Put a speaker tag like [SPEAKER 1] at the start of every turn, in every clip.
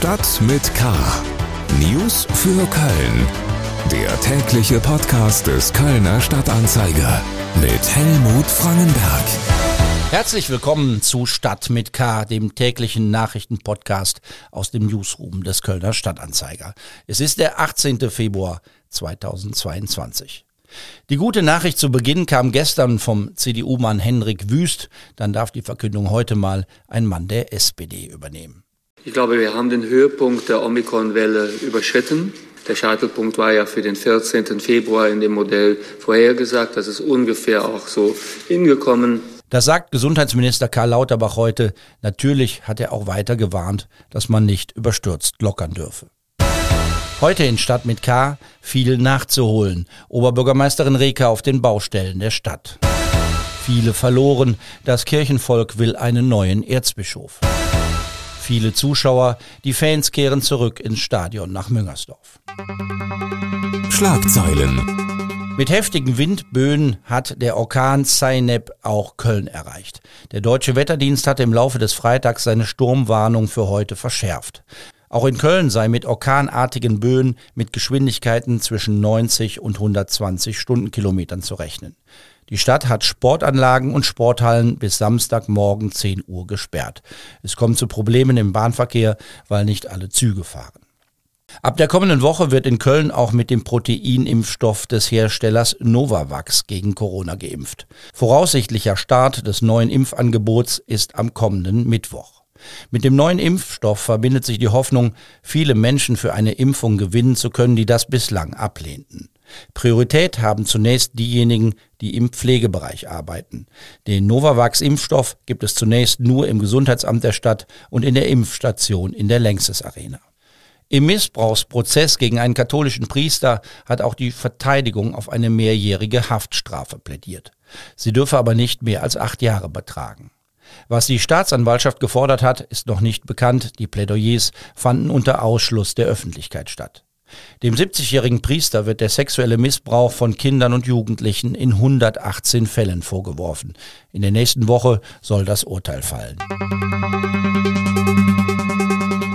[SPEAKER 1] Stadt mit K. News für Köln. Der tägliche Podcast des Kölner Stadtanzeiger mit Helmut Frangenberg.
[SPEAKER 2] Herzlich willkommen zu Stadt mit K, dem täglichen Nachrichtenpodcast aus dem Newsroom des Kölner Stadtanzeiger. Es ist der 18. Februar 2022. Die gute Nachricht zu Beginn kam gestern vom CDU-Mann Henrik Wüst. Dann darf die Verkündung heute mal ein Mann der SPD übernehmen.
[SPEAKER 3] Ich glaube, wir haben den Höhepunkt der Omikron-Welle überschritten. Der Scheitelpunkt war ja für den 14. Februar in dem Modell vorhergesagt. Das ist ungefähr auch so hingekommen.
[SPEAKER 2] Das sagt Gesundheitsminister Karl Lauterbach heute. Natürlich hat er auch weiter gewarnt, dass man nicht überstürzt lockern dürfe. Heute in Stadt mit K viel nachzuholen. Oberbürgermeisterin Reka auf den Baustellen der Stadt. Viele verloren. Das Kirchenvolk will einen neuen Erzbischof. Viele Zuschauer, die Fans kehren zurück ins Stadion nach Müngersdorf.
[SPEAKER 1] Schlagzeilen.
[SPEAKER 2] Mit heftigen Windböen hat der Orkan Zainab auch Köln erreicht. Der deutsche Wetterdienst hat im Laufe des Freitags seine Sturmwarnung für heute verschärft. Auch in Köln sei mit orkanartigen Böen mit Geschwindigkeiten zwischen 90 und 120 Stundenkilometern zu rechnen. Die Stadt hat Sportanlagen und Sporthallen bis Samstagmorgen 10 Uhr gesperrt. Es kommt zu Problemen im Bahnverkehr, weil nicht alle Züge fahren. Ab der kommenden Woche wird in Köln auch mit dem Proteinimpfstoff des Herstellers Novavax gegen Corona geimpft. Voraussichtlicher Start des neuen Impfangebots ist am kommenden Mittwoch. Mit dem neuen Impfstoff verbindet sich die Hoffnung, viele Menschen für eine Impfung gewinnen zu können, die das bislang ablehnten. Priorität haben zunächst diejenigen, die im Pflegebereich arbeiten. Den Novavax-Impfstoff gibt es zunächst nur im Gesundheitsamt der Stadt und in der Impfstation in der Längstes Arena. Im Missbrauchsprozess gegen einen katholischen Priester hat auch die Verteidigung auf eine mehrjährige Haftstrafe plädiert. Sie dürfe aber nicht mehr als acht Jahre betragen. Was die Staatsanwaltschaft gefordert hat, ist noch nicht bekannt. Die Plädoyers fanden unter Ausschluss der Öffentlichkeit statt. Dem 70-jährigen Priester wird der sexuelle Missbrauch von Kindern und Jugendlichen in 118 Fällen vorgeworfen. In der nächsten Woche soll das Urteil fallen.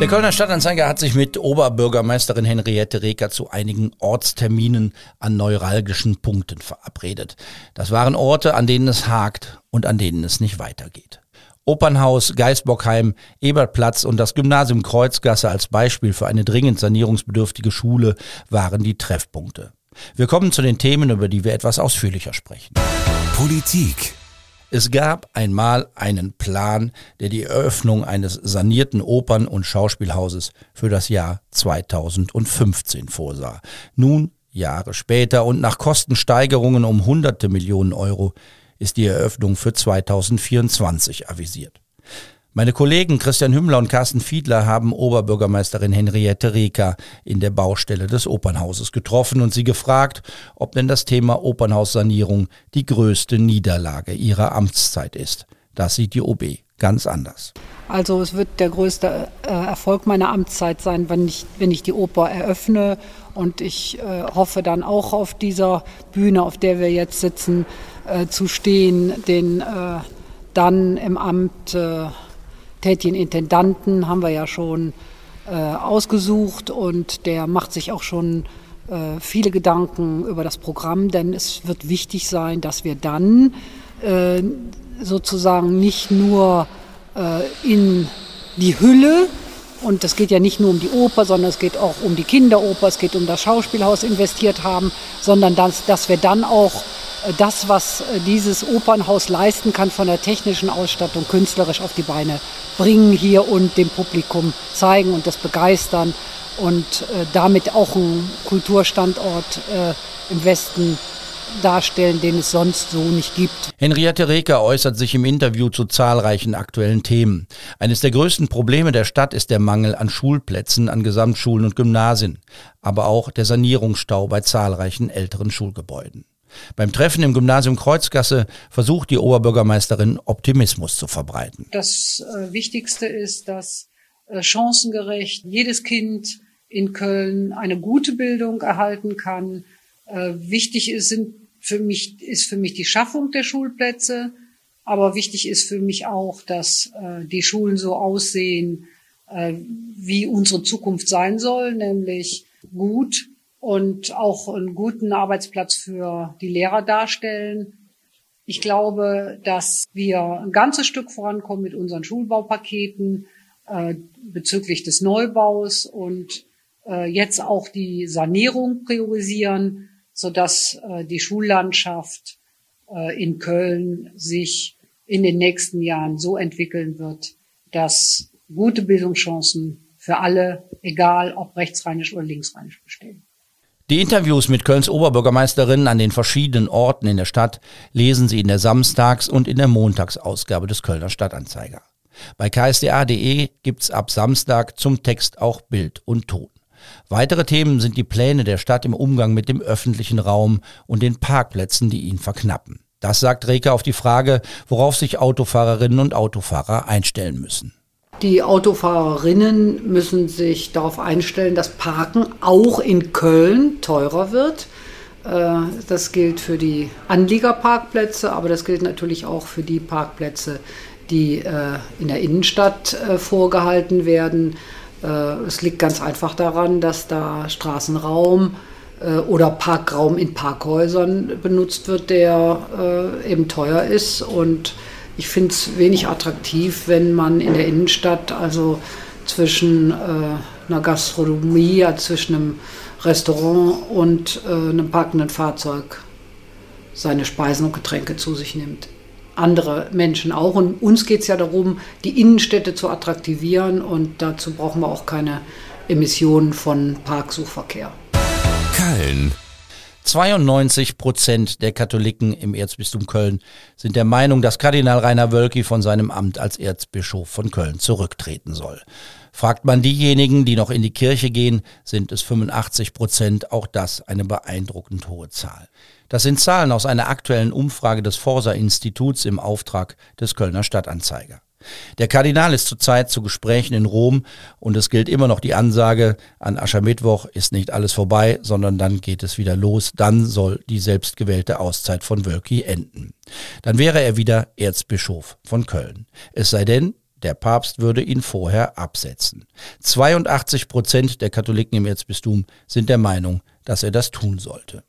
[SPEAKER 2] Der Kölner Stadtanzeiger hat sich mit Oberbürgermeisterin Henriette Reker zu einigen Ortsterminen an neuralgischen Punkten verabredet. Das waren Orte, an denen es hakt und an denen es nicht weitergeht. Opernhaus, Geisbockheim, Ebertplatz und das Gymnasium Kreuzgasse als Beispiel für eine dringend sanierungsbedürftige Schule waren die Treffpunkte. Wir kommen zu den Themen, über die wir etwas ausführlicher sprechen.
[SPEAKER 1] Politik.
[SPEAKER 2] Es gab einmal einen Plan, der die Eröffnung eines sanierten Opern- und Schauspielhauses für das Jahr 2015 vorsah. Nun, Jahre später und nach Kostensteigerungen um hunderte Millionen Euro, ist die Eröffnung für 2024 avisiert. Meine Kollegen Christian Hümmler und Carsten Fiedler haben Oberbürgermeisterin Henriette Reker in der Baustelle des Opernhauses getroffen und sie gefragt, ob denn das Thema Opernhaussanierung die größte Niederlage ihrer Amtszeit ist. Das sieht die OB ganz anders.
[SPEAKER 4] Also es wird der größte äh, Erfolg meiner Amtszeit sein, wenn ich, wenn ich die Oper eröffne. Und ich äh, hoffe dann auch auf dieser Bühne, auf der wir jetzt sitzen, äh, zu stehen, den äh, dann im Amt äh, tätigen Intendanten haben wir ja schon äh, ausgesucht und der macht sich auch schon viele Gedanken über das Programm, denn es wird wichtig sein, dass wir dann sozusagen nicht nur in die Hülle. Und es geht ja nicht nur um die Oper, sondern es geht auch um die Kinderoper, es geht um das Schauspielhaus investiert haben, sondern dass, dass wir dann auch das, was äh, dieses Opernhaus leisten kann, von der technischen Ausstattung künstlerisch auf die Beine bringen hier und dem Publikum zeigen und das begeistern und äh, damit auch einen Kulturstandort äh, im Westen darstellen, den es sonst so nicht gibt.
[SPEAKER 2] Henriette Reker äußert sich im Interview zu zahlreichen aktuellen Themen. Eines der größten Probleme der Stadt ist der Mangel an Schulplätzen an Gesamtschulen und Gymnasien, aber auch der Sanierungsstau bei zahlreichen älteren Schulgebäuden. Beim Treffen im Gymnasium Kreuzgasse versucht die Oberbürgermeisterin Optimismus zu verbreiten.
[SPEAKER 4] Das äh, Wichtigste ist, dass äh, chancengerecht jedes Kind in Köln eine gute Bildung erhalten kann. Äh, wichtig ist, sind für mich, ist für mich die Schaffung der Schulplätze. Aber wichtig ist für mich auch, dass äh, die Schulen so aussehen, äh, wie unsere Zukunft sein soll, nämlich gut und auch einen guten Arbeitsplatz für die Lehrer darstellen. Ich glaube, dass wir ein ganzes Stück vorankommen mit unseren Schulbaupaketen äh, bezüglich des Neubaus und äh, jetzt auch die Sanierung priorisieren, sodass äh, die Schullandschaft äh, in Köln sich in den nächsten Jahren so entwickeln wird, dass gute Bildungschancen für alle, egal ob rechtsrheinisch oder linksrheinisch bestehen.
[SPEAKER 2] Die Interviews mit Kölns Oberbürgermeisterinnen an den verschiedenen Orten in der Stadt lesen Sie in der Samstags- und in der Montagsausgabe des Kölner Stadtanzeiger. Bei ksda.de gibt's ab Samstag zum Text auch Bild und Ton. Weitere Themen sind die Pläne der Stadt im Umgang mit dem öffentlichen Raum und den Parkplätzen, die ihn verknappen. Das sagt Reke auf die Frage, worauf sich Autofahrerinnen und Autofahrer einstellen müssen.
[SPEAKER 4] Die Autofahrerinnen müssen sich darauf einstellen, dass Parken auch in Köln teurer wird. Äh, das gilt für die Anliegerparkplätze, aber das gilt natürlich auch für die Parkplätze, die äh, in der Innenstadt äh, vorgehalten werden. Es liegt ganz einfach daran, dass da Straßenraum oder Parkraum in Parkhäusern benutzt wird, der eben teuer ist und ich finde es wenig attraktiv, wenn man in der Innenstadt, also zwischen äh, einer Gastronomie, ja, zwischen einem Restaurant und äh, einem parkenden Fahrzeug seine Speisen und Getränke zu sich nimmt. Andere Menschen auch. Und uns geht es ja darum, die Innenstädte zu attraktivieren und dazu brauchen wir auch keine Emissionen von Parksuchverkehr.
[SPEAKER 2] Köln 92 Prozent der Katholiken im Erzbistum Köln sind der Meinung, dass Kardinal Rainer Wölki von seinem Amt als Erzbischof von Köln zurücktreten soll. Fragt man diejenigen, die noch in die Kirche gehen, sind es 85 Prozent, auch das eine beeindruckend hohe Zahl. Das sind Zahlen aus einer aktuellen Umfrage des Forsa-Instituts im Auftrag des Kölner Stadtanzeiger. Der Kardinal ist zurzeit zu Gesprächen in Rom und es gilt immer noch die Ansage, an Aschermittwoch ist nicht alles vorbei, sondern dann geht es wieder los, dann soll die selbstgewählte Auszeit von Wölki enden. Dann wäre er wieder Erzbischof von Köln. Es sei denn, der Papst würde ihn vorher absetzen. 82 Prozent der Katholiken im Erzbistum sind der Meinung, dass er das tun sollte.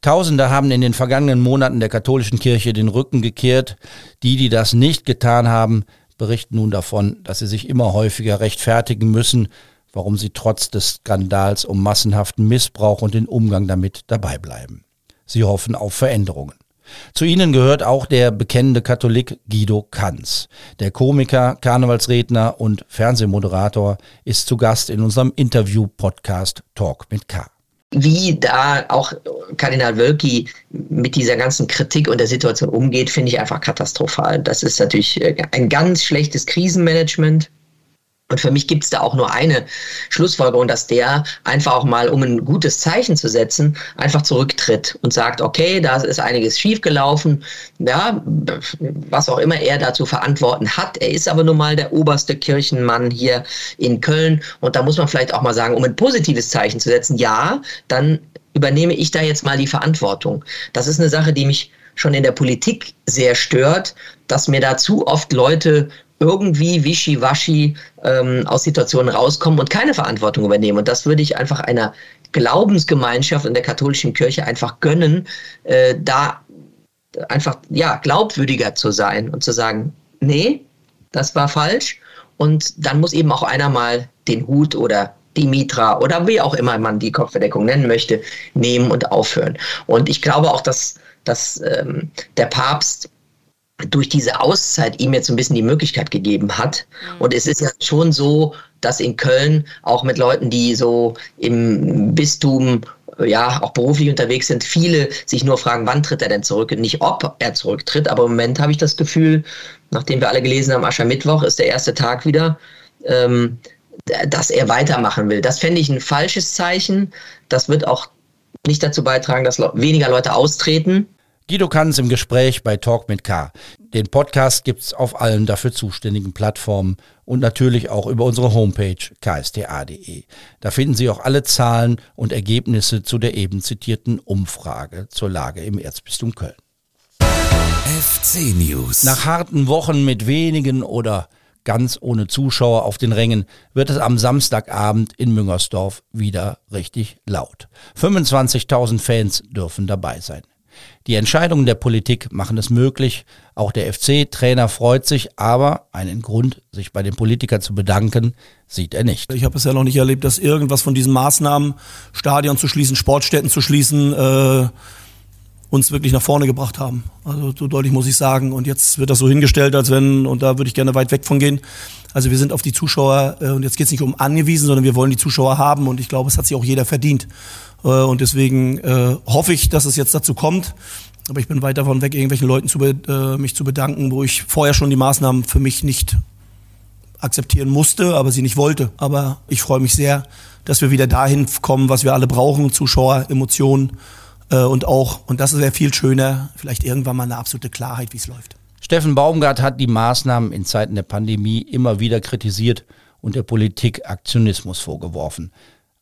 [SPEAKER 2] Tausende haben in den vergangenen Monaten der katholischen Kirche den Rücken gekehrt. Die, die das nicht getan haben, berichten nun davon, dass sie sich immer häufiger rechtfertigen müssen, warum sie trotz des Skandals um massenhaften Missbrauch und den Umgang damit dabei bleiben. Sie hoffen auf Veränderungen. Zu ihnen gehört auch der bekennende Katholik Guido Kanz. Der Komiker, Karnevalsredner und Fernsehmoderator ist zu Gast in unserem Interview-Podcast Talk mit K
[SPEAKER 5] wie da auch Kardinal Wölki mit dieser ganzen Kritik und der Situation umgeht, finde ich einfach katastrophal. Das ist natürlich äh, ein ganz schlechtes Krisenmanagement. Und für mich gibt es da auch nur eine Schlussfolgerung, dass der einfach auch mal, um ein gutes Zeichen zu setzen, einfach zurücktritt und sagt, okay, da ist einiges schiefgelaufen, ja, was auch immer er da zu verantworten hat. Er ist aber nun mal der oberste Kirchenmann hier in Köln. Und da muss man vielleicht auch mal sagen, um ein positives Zeichen zu setzen, ja, dann übernehme ich da jetzt mal die Verantwortung. Das ist eine Sache, die mich schon in der Politik sehr stört, dass mir da zu oft Leute irgendwie wischiwaschi ähm, aus Situationen rauskommen und keine Verantwortung übernehmen. Und das würde ich einfach einer Glaubensgemeinschaft in der katholischen Kirche einfach gönnen, äh, da einfach ja glaubwürdiger zu sein und zu sagen, nee, das war falsch. Und dann muss eben auch einer mal den Hut oder die Mitra oder wie auch immer man die Kopfverdeckung nennen möchte, nehmen und aufhören. Und ich glaube auch, dass, dass ähm, der Papst durch diese Auszeit ihm jetzt ein bisschen die Möglichkeit gegeben hat. Mhm. Und es ist ja schon so, dass in Köln auch mit Leuten, die so im Bistum ja auch beruflich unterwegs sind, viele sich nur fragen, wann tritt er denn zurück und nicht ob er zurücktritt. Aber im Moment habe ich das Gefühl, nachdem wir alle gelesen haben, Aschermittwoch ist der erste Tag wieder, ähm, dass er weitermachen will. Das fände ich ein falsches Zeichen. Das wird auch nicht dazu beitragen, dass weniger Leute austreten.
[SPEAKER 2] Guido Kanz im Gespräch bei Talk mit K. Den Podcast gibt's auf allen dafür zuständigen Plattformen und natürlich auch über unsere Homepage ksta.de. Da finden Sie auch alle Zahlen und Ergebnisse zu der eben zitierten Umfrage zur Lage im Erzbistum Köln.
[SPEAKER 1] FC News.
[SPEAKER 2] Nach harten Wochen mit wenigen oder ganz ohne Zuschauer auf den Rängen, wird es am Samstagabend in Müngersdorf wieder richtig laut. 25.000 Fans dürfen dabei sein. Die Entscheidungen der Politik machen es möglich. Auch der FC-Trainer freut sich, aber einen Grund, sich bei den Politikern zu bedanken, sieht er nicht.
[SPEAKER 6] Ich habe es ja noch nicht erlebt, dass irgendwas von diesen Maßnahmen, Stadion zu schließen, Sportstätten zu schließen, äh, uns wirklich nach vorne gebracht haben. Also so deutlich muss ich sagen. Und jetzt wird das so hingestellt, als wenn, und da würde ich gerne weit weg von gehen. Also wir sind auf die Zuschauer, äh, und jetzt geht es nicht um angewiesen, sondern wir wollen die Zuschauer haben und ich glaube, es hat sich auch jeder verdient. Äh, und deswegen äh, hoffe ich, dass es jetzt dazu kommt. Aber ich bin weit davon weg, irgendwelchen Leuten zu äh, mich zu bedanken, wo ich vorher schon die Maßnahmen für mich nicht akzeptieren musste, aber sie nicht wollte. Aber ich freue mich sehr, dass wir wieder dahin kommen, was wir alle brauchen, Zuschauer, Emotionen äh, und auch, und das wäre viel schöner, vielleicht irgendwann mal eine absolute Klarheit, wie es läuft.
[SPEAKER 2] Steffen Baumgart hat die Maßnahmen in Zeiten der Pandemie immer wieder kritisiert und der Politik Aktionismus vorgeworfen.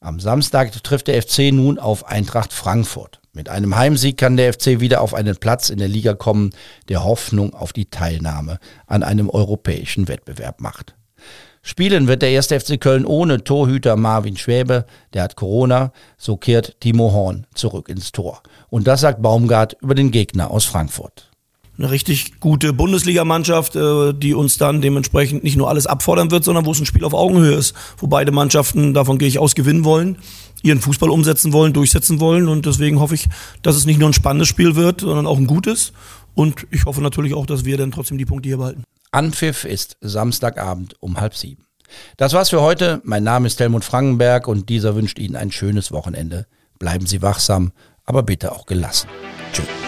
[SPEAKER 2] Am Samstag trifft der FC nun auf Eintracht Frankfurt. Mit einem Heimsieg kann der FC wieder auf einen Platz in der Liga kommen, der Hoffnung auf die Teilnahme an einem europäischen Wettbewerb macht. Spielen wird der erste FC Köln ohne Torhüter Marvin Schwäbe, der hat Corona, so kehrt Timo Horn zurück ins Tor. Und das sagt Baumgart über den Gegner aus Frankfurt
[SPEAKER 6] eine richtig gute Bundesligamannschaft, äh, die uns dann dementsprechend nicht nur alles abfordern wird, sondern wo es ein Spiel auf Augenhöhe ist, wo beide Mannschaften, davon gehe ich aus, gewinnen wollen, ihren Fußball umsetzen wollen, durchsetzen wollen und deswegen hoffe ich, dass es nicht nur ein spannendes Spiel wird, sondern auch ein gutes und ich hoffe natürlich auch, dass wir dann trotzdem die Punkte hier behalten.
[SPEAKER 2] Anpfiff ist Samstagabend um halb sieben. Das war's für heute. Mein Name ist Helmut Frankenberg und dieser wünscht Ihnen ein schönes Wochenende. Bleiben Sie wachsam, aber bitte auch gelassen. Tschüss.